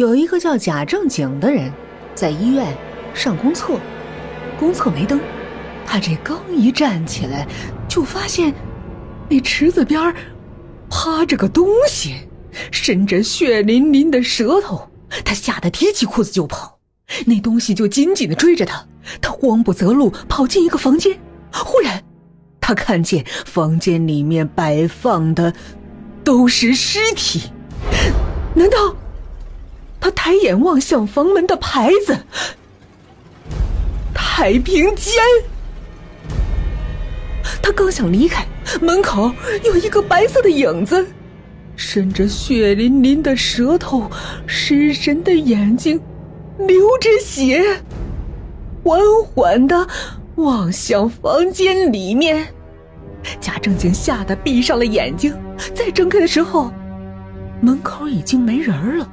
有一个叫贾正经的人，在医院上公厕，公厕没灯，他这刚一站起来，就发现那池子边趴着个东西，伸着血淋淋的舌头，他吓得提起裤子就跑，那东西就紧紧的追着他，他慌不择路，跑进一个房间，忽然，他看见房间里面摆放的都是尸体，难道？抬眼望向房门的牌子，“太平间”。他刚想离开，门口有一个白色的影子，伸着血淋淋的舌头，失神的眼睛，流着血，缓缓的望向房间里面。贾正经吓得闭上了眼睛，再睁开的时候，门口已经没人了。